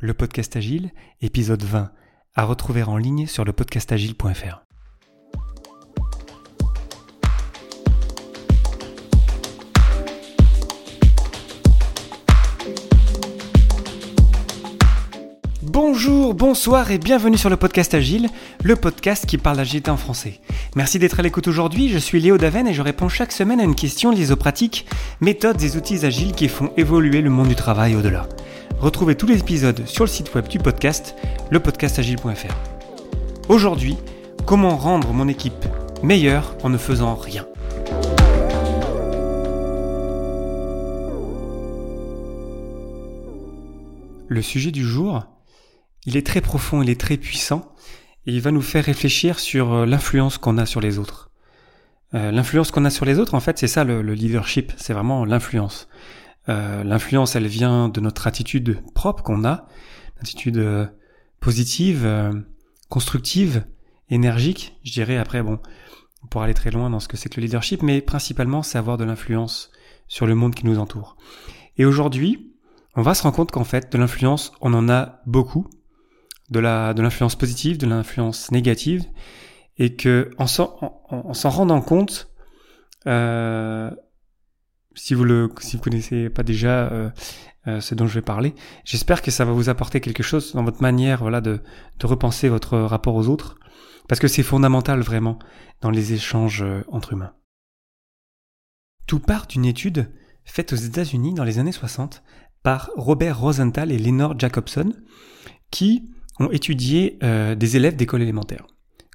le podcast Agile, épisode 20, à retrouver en ligne sur le podcastagile.fr. Bonjour, bonsoir et bienvenue sur le podcast Agile, le podcast qui parle d'agilité en français. Merci d'être à l'écoute aujourd'hui, je suis Léo Daven et je réponds chaque semaine à une question liée aux pratiques, méthodes et outils agiles qui font évoluer le monde du travail au-delà. Retrouvez tous les épisodes sur le site web du podcast, lepodcastagile.fr. Aujourd'hui, comment rendre mon équipe meilleure en ne faisant rien? Le sujet du jour, il est très profond, il est très puissant, et il va nous faire réfléchir sur euh, l'influence qu'on a sur les autres. Euh, l'influence qu'on a sur les autres, en fait, c'est ça le leadership, c'est vraiment l'influence. Euh, l'influence, elle vient de notre attitude propre qu'on a, attitude euh, positive, euh, constructive, énergique. Je dirais après, bon, on pourra aller très loin dans ce que c'est que le leadership, mais principalement, c'est avoir de l'influence sur le monde qui nous entoure. Et aujourd'hui, on va se rendre compte qu'en fait, de l'influence, on en a beaucoup, de la de l'influence positive, de l'influence négative, et que en s'en rendant compte, euh, si vous le si vous connaissez pas déjà euh, euh, ce dont je vais parler, j'espère que ça va vous apporter quelque chose dans votre manière voilà de, de repenser votre rapport aux autres parce que c'est fondamental vraiment dans les échanges euh, entre humains. Tout part d'une étude faite aux États-Unis dans les années 60 par Robert Rosenthal et Lenore Jacobson qui ont étudié des élèves d'école élémentaire.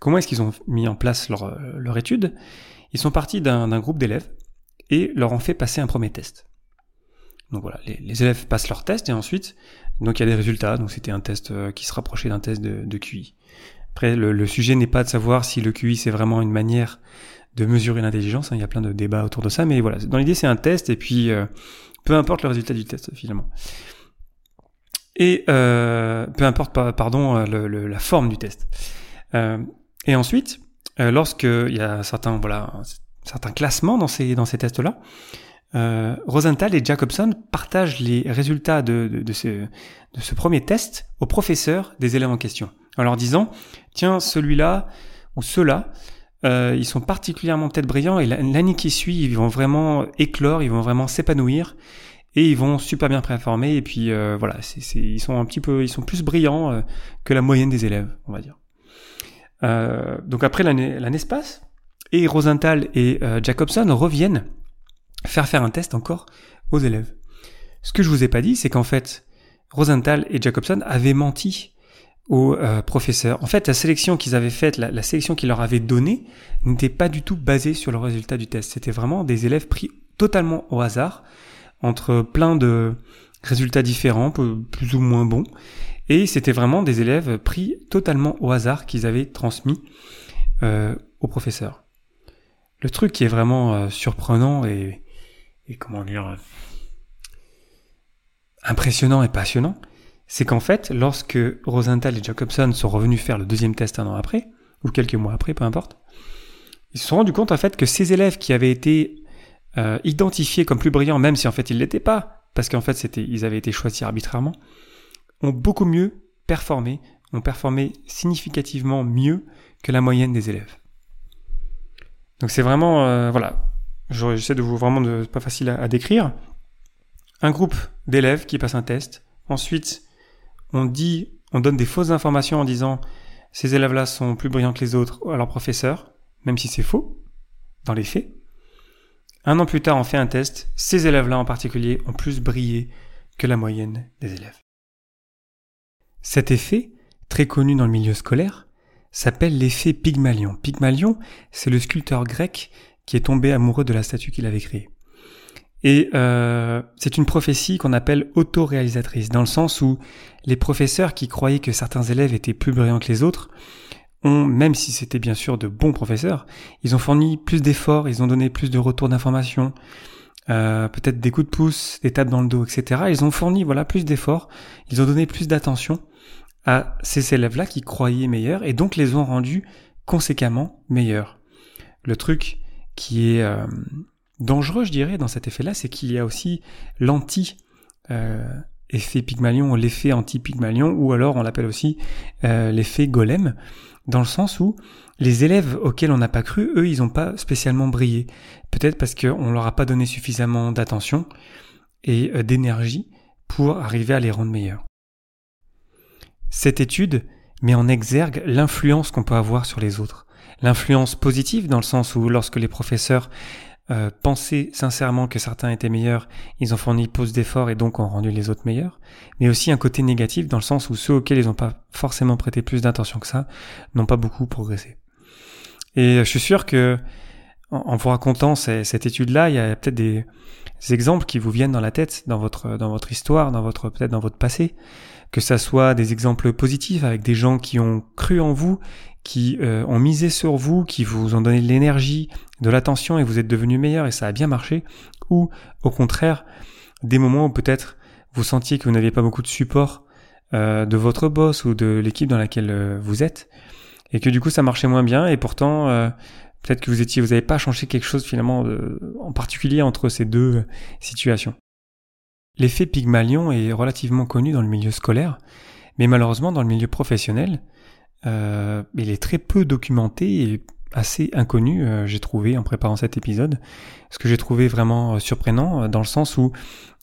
Comment est-ce qu'ils ont mis en place leur, leur étude? Ils sont partis d'un groupe d'élèves et leur ont fait passer un premier test. Donc voilà, les, élèves passent leur test et ensuite, donc il y a des résultats. Donc c'était un test euh, qui se rapprochait d'un test de, QI. Après, le, sujet n'est pas de savoir si le QI c'est vraiment une manière de mesurer l'intelligence. Hein, il y a plein de débats autour de ça, mais voilà, dans l'idée c'est un test et puis euh, peu importe le résultat du test finalement. Et euh, peu importe pardon la forme du test. et ensuite, lorsque il y a certains voilà certains classements dans ces, dans ces tests-là. Euh, Rosenthal et Jacobson partagent les résultats de, de, ce, de ce premier test aux professeurs des élèves en question, en leur disant, tiens, celui-là ou ceux-là, euh, ils sont particulièrement peut-être brillants et l'année qui suit, ils vont vraiment éclore, ils vont vraiment s'épanouir et ils vont super bien performer et puis euh, voilà, ils sont plus brillants euh, que la moyenne des élèves, on va dire. Euh, donc après l'année, se passe, et Rosenthal et Jacobson reviennent faire faire un test encore aux élèves. Ce que je vous ai pas dit, c'est qu'en fait, Rosenthal et Jacobson avaient menti aux professeurs. En fait, la sélection qu'ils avaient faite, la, sélection qu'ils leur avaient donnée, n'était pas du tout basée sur le résultat du test. C'était vraiment des élèves pris totalement au hasard, entre plein de résultats différents, plus ou moins bons. Et c'était vraiment des élèves pris totalement au hasard qu'ils avaient transmis euh, aux professeurs. Le truc qui est vraiment euh, surprenant et, comment dire euh, impressionnant et passionnant, c'est qu'en fait, lorsque Rosenthal et Jacobson sont revenus faire le deuxième test un an après, ou quelques mois après, peu importe, ils se sont rendus compte en fait que ces élèves qui avaient été euh, identifiés comme plus brillants, même si en fait ils l'étaient pas, parce qu'en fait c'était, ils avaient été choisis arbitrairement, ont beaucoup mieux performé, ont performé significativement mieux que la moyenne des élèves. Donc c'est vraiment, euh, voilà, j'essaie de vous vraiment de pas facile à, décrire. Un groupe d'élèves qui passent un test. Ensuite, on dit, on donne des fausses informations en disant ces élèves-là sont plus brillants que les autres à leur professeur, même si c'est faux dans les faits. Un an plus tard, on fait un test. Ces élèves-là en particulier ont plus brillé que la moyenne des élèves. Cet effet, très connu dans le milieu scolaire, s'appelle l'effet Pygmalion. Pygmalion, c'est le sculpteur grec qui est tombé amoureux de la statue qu'il avait créée. Et euh, c'est une prophétie qu'on appelle autoréalisatrice, dans le sens où les professeurs qui croyaient que certains élèves étaient plus brillants que les autres ont, même si c'était bien sûr de bons professeurs, ils ont fourni plus d'efforts, ils ont donné plus de retours d'informations, euh, peut-être des coups de pouce, des tapes dans le dos, etc. Ils ont fourni voilà plus d'efforts, ils ont donné plus d'attention à ces élèves-là qui croyaient meilleurs et donc les ont rendus conséquemment meilleurs. Le truc qui est euh, dangereux, je dirais, dans cet effet-là, c'est qu'il y a aussi l'anti-effet effet Pygmalion ou l'effet anti-Pygmalion, ou alors on l'appelle aussi euh, l'effet golem, dans le sens où les élèves auxquels on n'a pas cru, eux, ils n'ont pas spécialement brillé. Peut-être parce qu'on leur a pas donné suffisamment d'attention et euh, d'énergie pour arriver à les rendre meilleurs. Cette étude met en exergue l'influence qu'on peut avoir sur les autres. L'influence positive dans le sens où lorsque les professeurs euh, pensaient sincèrement que certains étaient meilleurs, ils ont fourni plus d'efforts et donc ont rendu les autres meilleurs. Mais aussi un côté négatif dans le sens où ceux auxquels ils n'ont pas forcément prêté plus d'attention que ça n'ont pas beaucoup progressé. Et je suis sûr que en, vous racontant cette étude-là, il y a peut-être des, exemples qui vous viennent dans la tête, dans votre dans votre histoire, dans votre peut-être dans votre passé, que ça soit des exemples positifs avec des gens qui ont cru en vous, qui euh, ont misé sur vous, qui vous ont donné de l'énergie, de l'attention et vous êtes devenu meilleur et ça a bien marché, ou au contraire des moments où peut-être vous sentiez que vous n'aviez pas beaucoup de support euh, de votre boss ou de l'équipe dans laquelle euh, vous êtes et que du coup ça marchait moins bien et pourtant peut-être que vous étiez vous n'avez pas changé quelque chose finalement en particulier entre ces deux situations. L'effet Pygmalion est relativement connu dans le milieu scolaire, mais malheureusement dans le milieu professionnel, euh, il est très peu documenté et assez inconnu, euh, j'ai trouvé en préparant cet épisode. Ce que j'ai trouvé vraiment euh, surprenant dans le sens où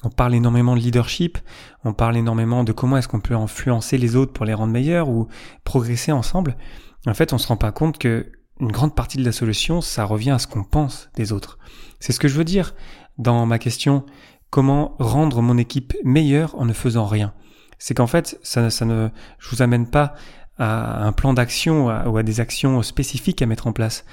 on parle énormément de leadership, on parle énormément de comment est-ce qu'on peut influencer les autres pour les rendre meilleurs ou progresser ensemble. En fait, on se rend pas compte que une grande partie de la solution, ça revient à ce qu'on pense des autres. C'est ce que je veux dire dans ma question comment rendre mon équipe meilleure en ne faisant rien. C'est qu'en fait, ça, ça ne, je vous amène pas à un plan d'action ou à des actions spécifiques à mettre en place.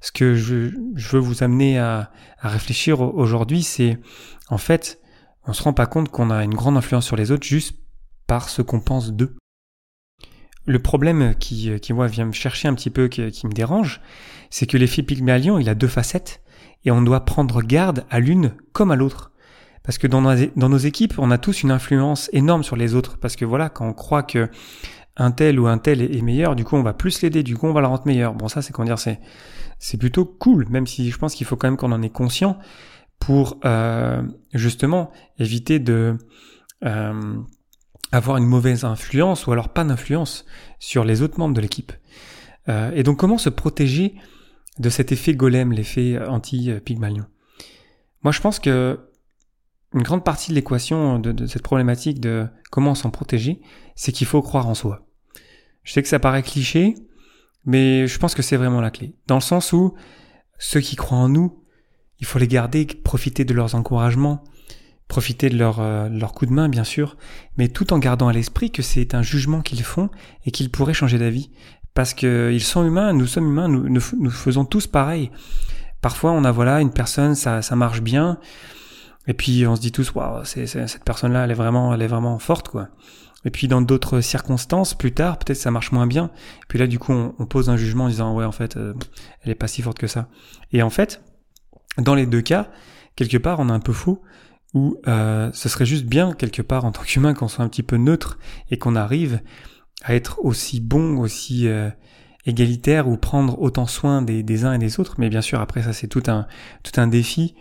Ce que je, veux vous amener à, réfléchir aujourd'hui, c'est en fait, on se rend pas compte qu'on a une grande influence sur les autres juste par ce qu'on pense d'eux. Le problème qui, qui moi, vient me chercher un petit peu, qui, qui me dérange, c'est que l'effet Pygmalion, il a deux facettes, et on doit prendre garde à l'une comme à l'autre. Parce que dans nos, équipes, on a tous une influence énorme sur les autres. Parce que voilà, quand on croit que un tel ou un tel est meilleur, du coup on va plus l'aider, du coup on va le rendre meilleur. Bon ça c'est comment dire, c'est c'est plutôt cool, même si je pense qu'il faut quand même qu'on en ait conscient pour euh, justement éviter de euh, avoir une mauvaise influence ou alors pas d'influence sur les autres membres de l'équipe. Euh, et donc comment se protéger de cet effet golem, l'effet anti-pygmalion? Moi je pense que une grande partie de l'équation de, cette problématique de comment s'en protéger, c'est qu'il faut croire en soi. Je sais que ça paraît cliché, mais je pense que c'est vraiment la clé. Dans le sens où ceux qui croient en nous, il faut les garder, profiter de leurs encouragements, profiter de leur, euh, coup de main, bien sûr, mais tout en gardant à l'esprit que c'est un jugement qu'ils font et qu'ils pourraient changer d'avis. Parce qu'ils sont humains, nous sommes humains, nous, nous, faisons tous pareil. Parfois, on a voilà une personne, ça, ça marche bien, et puis on se dit tous, waouh, cette personne-là, elle est vraiment, elle est vraiment forte, quoi. Et puis dans d'autres circonstances, plus tard, peut-être ça marche moins bien. Puis là, du coup, on, pose un jugement en disant, ouais, en fait, euh, elle est pas si forte que ça. Et en fait, dans les deux cas, quelque part, on est un peu faux, où euh, ce serait juste bien, quelque part, en tant qu'humain, qu'on soit un petit peu neutre et qu'on arrive à être aussi bon, aussi euh, égalitaire ou prendre autant soin des, des uns et des autres. Mais bien sûr, après ça, c'est tout un tout un défi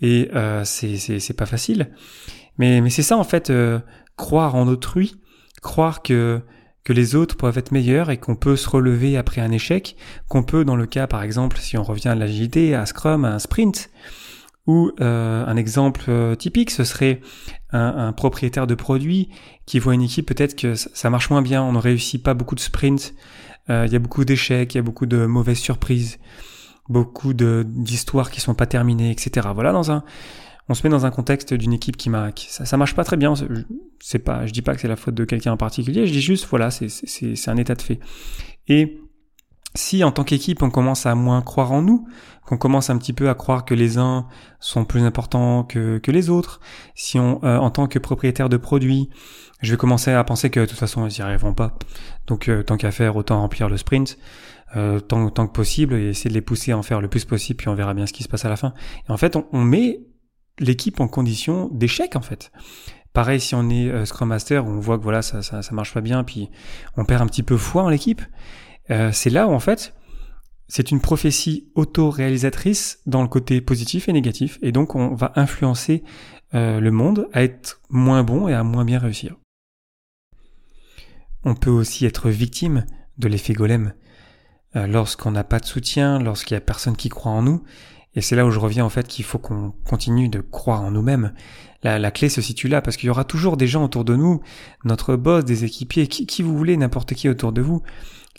et euh, c'est pas facile. Mais mais c'est ça en fait, euh, croire en autrui, croire que que les autres peuvent être meilleurs et qu'on peut se relever après un échec, qu'on peut dans le cas par exemple si on revient à l'agilité, à Scrum, à un sprint, ou euh, un exemple euh, typique, ce serait un, propriétaire de produit qui voit une équipe peut-être que ça marche moins bien, on ne réussit pas beaucoup de sprints, il y a beaucoup d'échecs, il y a beaucoup de mauvaises surprises beaucoup d'histoires qui sont pas terminées, etc. Voilà, dans un, on se met dans un contexte d'une équipe qui m'a, ça, ça marche pas très bien. C'est pas, je dis pas que c'est la faute de quelqu'un en particulier. Je dis juste, voilà, c'est un état de fait. Et si en tant qu'équipe on commence à moins croire en nous, qu'on commence un petit peu à croire que les uns sont plus importants que, que les autres, si on, euh, en tant que propriétaire de produits, je vais commencer à penser que de toute façon ils n'y arriveront pas, donc euh, tant qu'à faire autant remplir le sprint, euh, tant, tant que possible et essayer de les pousser à en faire le plus possible, puis on verra bien ce qui se passe à la fin. Et en fait, on, on met l'équipe en condition d'échec en fait. Pareil si on est euh, Scrum Master, on voit que voilà ça, ça, ça marche pas bien, puis on perd un petit peu foi en l'équipe. Euh, c'est là où en fait c'est une prophétie auto-réalisatrice dans le côté positif et négatif, et donc on va influencer euh, le monde à être moins bon et à moins bien réussir. On peut aussi être victime de l'effet golem. Euh, lorsqu'on n'a pas de soutien, lorsqu'il y a personne qui croit en nous, et c'est là où je reviens en fait qu'il faut qu'on continue de croire en nous-mêmes. La, la, clé se situe là parce qu'il y aura toujours des gens autour de nous, notre boss, des équipiers, qui, qui vous voulez, n'importe qui autour de vous,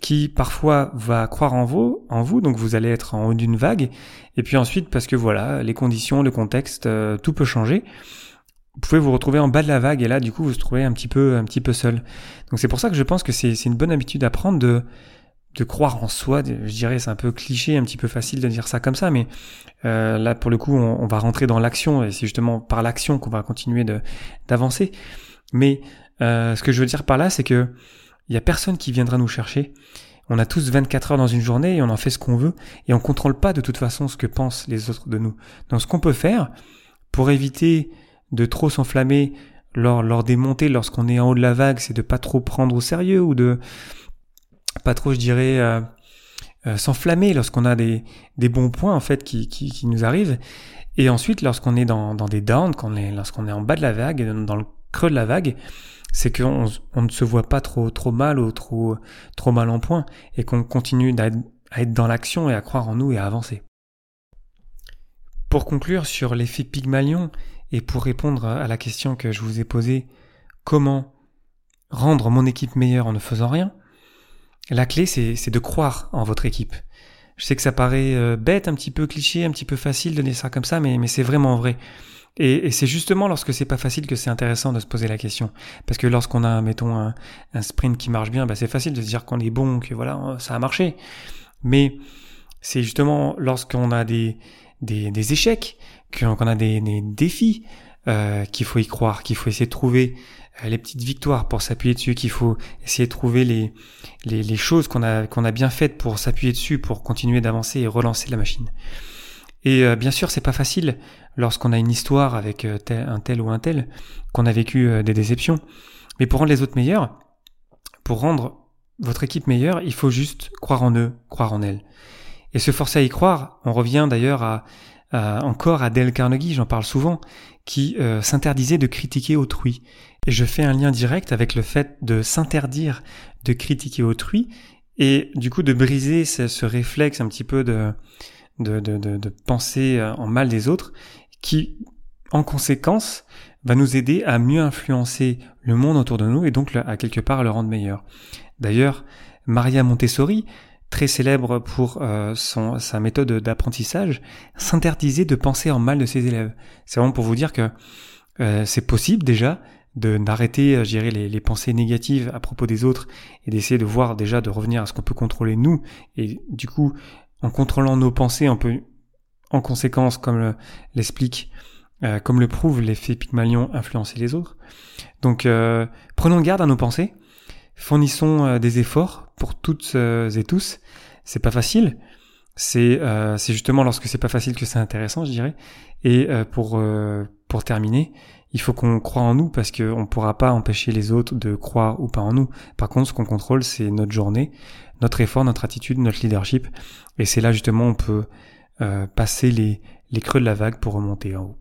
qui parfois va croire en vous, en vous, donc vous allez être en haut d'une vague, et puis ensuite parce que voilà, les conditions, le contexte, euh, tout peut changer. Vous pouvez vous retrouver en bas de la vague et là du coup vous vous trouvez un petit peu un petit peu seul. Donc c'est pour ça que je pense que c'est une bonne habitude à prendre de de croire en soi. Je dirais c'est un peu cliché, un petit peu facile de dire ça comme ça, mais euh, là pour le coup on, va rentrer dans l'action et c'est justement par l'action qu'on va continuer de d'avancer. Mais euh, ce que je veux dire par là, c'est que il y a personne qui viendra nous chercher. On a tous 24 heures dans une journée et on en fait ce qu'on veut et on contrôle pas de toute façon ce que pensent les autres de nous. Donc ce qu'on peut faire pour éviter de trop s'enflammer lors, lors des montées, lorsqu'on est en haut de la vague, c'est de pas trop prendre au sérieux ou de pas trop, je dirais, euh, euh, s'enflammer lorsqu'on a des, des bons points en fait qui, qui, nous arrivent. Et ensuite, lorsqu'on est dans, dans des downs, quand on est, lorsqu'on est en bas de la vague, dans le creux de la vague, c'est qu'on on ne se voit pas trop trop mal ou trop trop mal en point et qu'on continue à être dans l'action et à croire en nous et à avancer. Pour conclure sur l'effet Pygmalion et pour répondre à la question que je vous ai posée, comment rendre mon équipe meilleure en ne faisant rien, la clé c'est de croire en votre équipe. Je sais que ça paraît euh, bête, un petit peu cliché, un petit peu facile de dire ça comme ça, mais, c'est vraiment vrai. Et, c'est justement lorsque c'est pas facile que c'est intéressant de se poser la question. Parce que lorsqu'on a, mettons, un, sprint qui marche bien, bah c'est facile de se dire qu'on est bon, que voilà, ça a marché. Mais c'est justement lorsqu'on a des, échecs, qu'on a des, défis, euh, qu'il faut y croire, qu'il faut essayer de trouver les petites victoires pour s'appuyer dessus, qu'il faut essayer de trouver les, choses qu'on a, bien faites pour s'appuyer dessus, pour continuer d'avancer et relancer la machine. Et euh, bien sûr, c'est pas facile lorsqu'on a une histoire avec euh, un tel ou un tel, qu'on a vécu euh, des déceptions. Mais pour rendre les autres meilleurs, pour rendre votre équipe meilleure, il faut juste croire en eux, croire en elles. Et se forcer à y croire, on revient d'ailleurs à, encore à Dale Carnegie, j'en parle souvent, qui s'interdisait de critiquer autrui. Et je fais un lien direct avec le fait de s'interdire de critiquer autrui et du coup de briser ce, ce réflexe un petit peu de de, de, de, penser euh, en mal des autres, qui, en conséquence, va nous aider à mieux influencer le monde autour de nous et donc à quelque part le rendre meilleur. D'ailleurs, Maria Montessori, très célèbre pour euh, son, sa méthode d'apprentissage, s'interdisait de penser en mal de ses élèves. C'est vraiment pour vous dire que euh, c'est possible déjà de d'arrêter, je les, les pensées négatives à propos des autres et d'essayer de voir déjà de revenir à ce qu'on peut contrôler nous et du coup en contrôlant nos pensées, on peut, en conséquence, comme l'explique, euh, comme le prouve l'effet Pygmalion, influencer les autres. Donc, euh, prenons garde à nos pensées, fournissons euh, des efforts pour toutes et tous. C'est pas facile. C'est c'est justement lorsque c'est pas facile que c'est intéressant, je dirais. Et pour pour terminer, il faut qu'on croit en nous parce qu'on ne pourra pas empêcher les autres de croire ou pas en nous. Par contre, ce qu'on contrôle, c'est notre journée, notre effort, notre attitude, notre leadership. Et c'est là justement on peut euh, passer les, les creux de la vague pour remonter en haut.